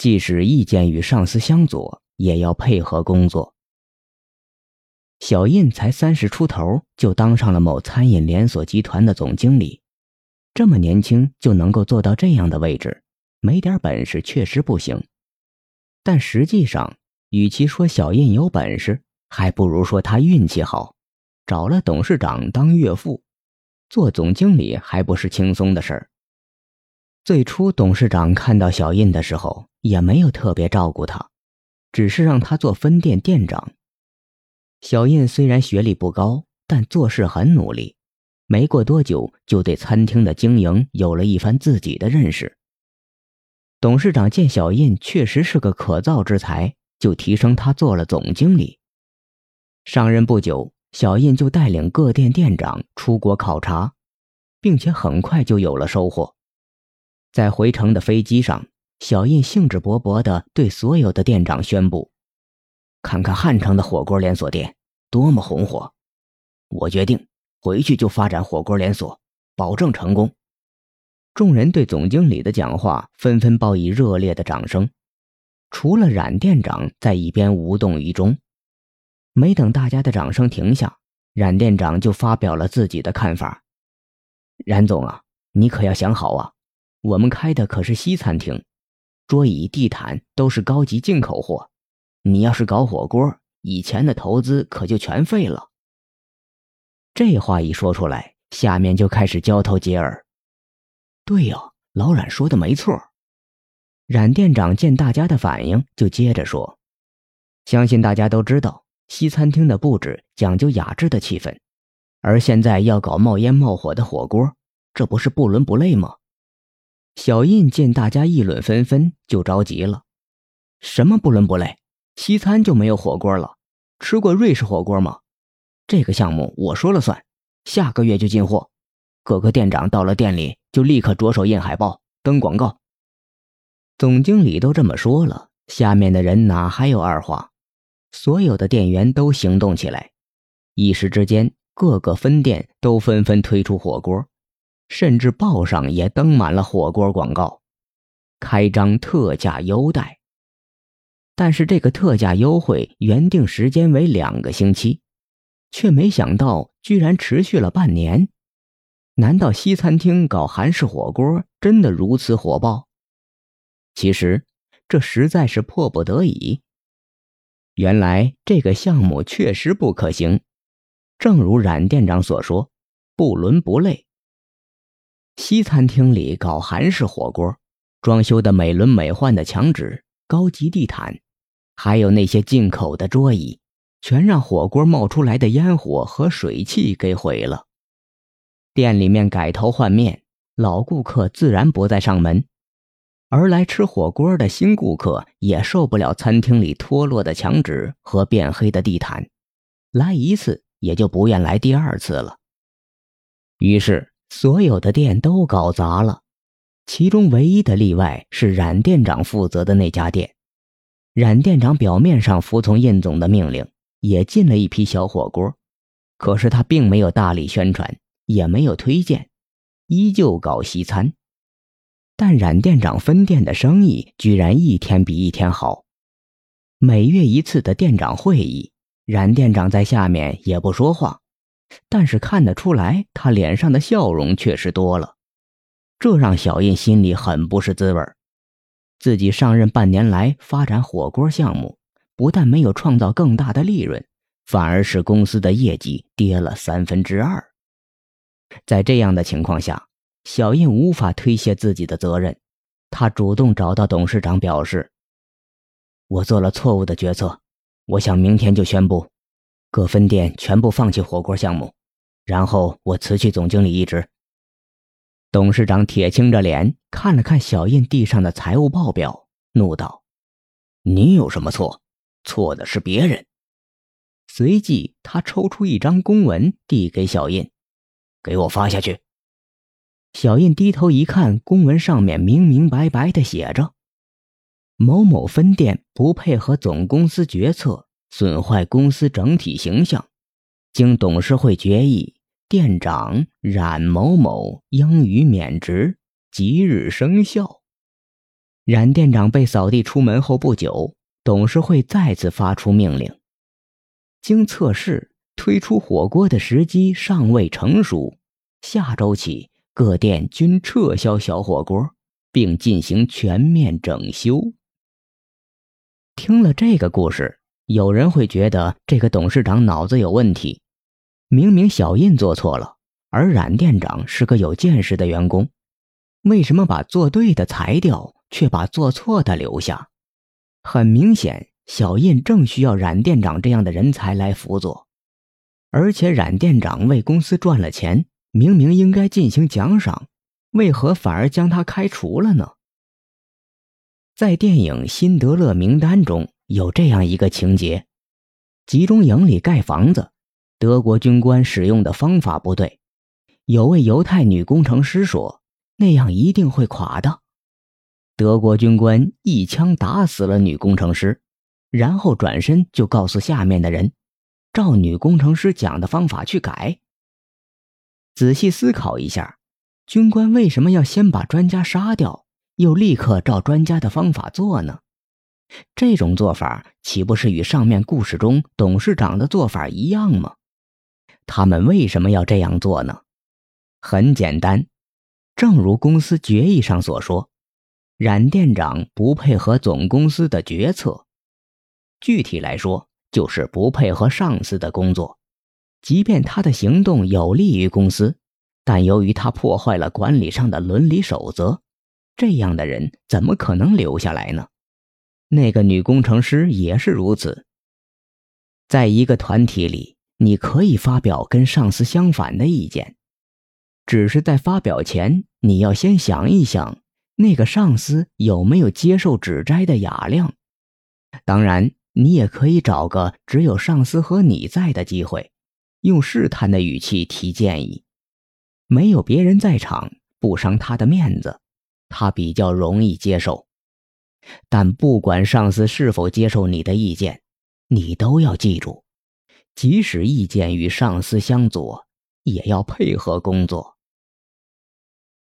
即使意见与上司相左，也要配合工作。小印才三十出头，就当上了某餐饮连锁集团的总经理，这么年轻就能够做到这样的位置，没点本事确实不行。但实际上，与其说小印有本事，还不如说他运气好，找了董事长当岳父，做总经理还不是轻松的事儿。最初，董事长看到小印的时候，也没有特别照顾他，只是让他做分店店长。小印虽然学历不高，但做事很努力，没过多久就对餐厅的经营有了一番自己的认识。董事长见小印确实是个可造之才，就提升他做了总经理。上任不久，小印就带领各店店长出国考察，并且很快就有了收获。在回程的飞机上，小印兴致勃勃地对所有的店长宣布：“看看汉城的火锅连锁店多么红火，我决定回去就发展火锅连锁，保证成功。”众人对总经理的讲话纷纷报以热烈的掌声，除了冉店长在一边无动于衷。没等大家的掌声停下，冉店长就发表了自己的看法：“冉总啊，你可要想好啊！”我们开的可是西餐厅，桌椅地毯都是高级进口货。你要是搞火锅，以前的投资可就全废了。这话一说出来，下面就开始交头接耳。对呀，老冉说的没错。冉店长见大家的反应，就接着说：“相信大家都知道，西餐厅的布置讲究雅致的气氛，而现在要搞冒烟冒火的火锅，这不是不伦不类吗？”小印见大家议论纷纷，就着急了：“什么不伦不类？西餐就没有火锅了？吃过瑞士火锅吗？这个项目我说了算，下个月就进货。各个店长到了店里就立刻着手印海报、登广告。”总经理都这么说了，下面的人哪还有二话？所有的店员都行动起来，一时之间，各个分店都纷纷推出火锅。甚至报上也登满了火锅广告，开张特价优待。但是这个特价优惠原定时间为两个星期，却没想到居然持续了半年。难道西餐厅搞韩式火锅真的如此火爆？其实这实在是迫不得已。原来这个项目确实不可行，正如冉店长所说，不伦不类。西餐厅里搞韩式火锅，装修的美轮美奂的墙纸、高级地毯，还有那些进口的桌椅，全让火锅冒出来的烟火和水汽给毁了。店里面改头换面，老顾客自然不再上门，而来吃火锅的新顾客也受不了餐厅里脱落的墙纸和变黑的地毯，来一次也就不愿来第二次了。于是。所有的店都搞砸了，其中唯一的例外是冉店长负责的那家店。冉店长表面上服从印总的命令，也进了一批小火锅，可是他并没有大力宣传，也没有推荐，依旧搞西餐。但冉店长分店的生意居然一天比一天好。每月一次的店长会议，冉店长在下面也不说话。但是看得出来，他脸上的笑容确实多了，这让小印心里很不是滋味自己上任半年来发展火锅项目，不但没有创造更大的利润，反而使公司的业绩跌了三分之二。在这样的情况下，小印无法推卸自己的责任，他主动找到董事长表示：“我做了错误的决策，我想明天就宣布。”各分店全部放弃火锅项目，然后我辞去总经理一职。董事长铁青着脸看了看小印地上的财务报表，怒道：“你有什么错？错的是别人。”随即，他抽出一张公文递给小印：“给我发下去。”小印低头一看，公文上面明明白白的写着：“某某分店不配合总公司决策。”损坏公司整体形象，经董事会决议，店长冉某某应予免职，即日生效。冉店长被扫地出门后不久，董事会再次发出命令：经测试，推出火锅的时机尚未成熟，下周起各店均撤销小火锅，并进行全面整修。听了这个故事，有人会觉得这个董事长脑子有问题。明明小印做错了，而冉店长是个有见识的员工，为什么把做对的裁掉，却把做错的留下？很明显，小印正需要冉店长这样的人才来辅佐，而且冉店长为公司赚了钱，明明应该进行奖赏，为何反而将他开除了呢？在电影《辛德勒名单》中有这样一个情节：集中营里盖房子，德国军官使用的方法不对。有位犹太女工程师说：“那样一定会垮的。”德国军官一枪打死了女工程师，然后转身就告诉下面的人：“照女工程师讲的方法去改。”仔细思考一下，军官为什么要先把专家杀掉？又立刻照专家的方法做呢？这种做法岂不是与上面故事中董事长的做法一样吗？他们为什么要这样做呢？很简单，正如公司决议上所说，冉店长不配合总公司的决策，具体来说就是不配合上司的工作。即便他的行动有利于公司，但由于他破坏了管理上的伦理守则。这样的人怎么可能留下来呢？那个女工程师也是如此。在一个团体里，你可以发表跟上司相反的意见，只是在发表前，你要先想一想，那个上司有没有接受指摘的雅量。当然，你也可以找个只有上司和你在的机会，用试探的语气提建议。没有别人在场，不伤他的面子。他比较容易接受，但不管上司是否接受你的意见，你都要记住，即使意见与上司相左，也要配合工作。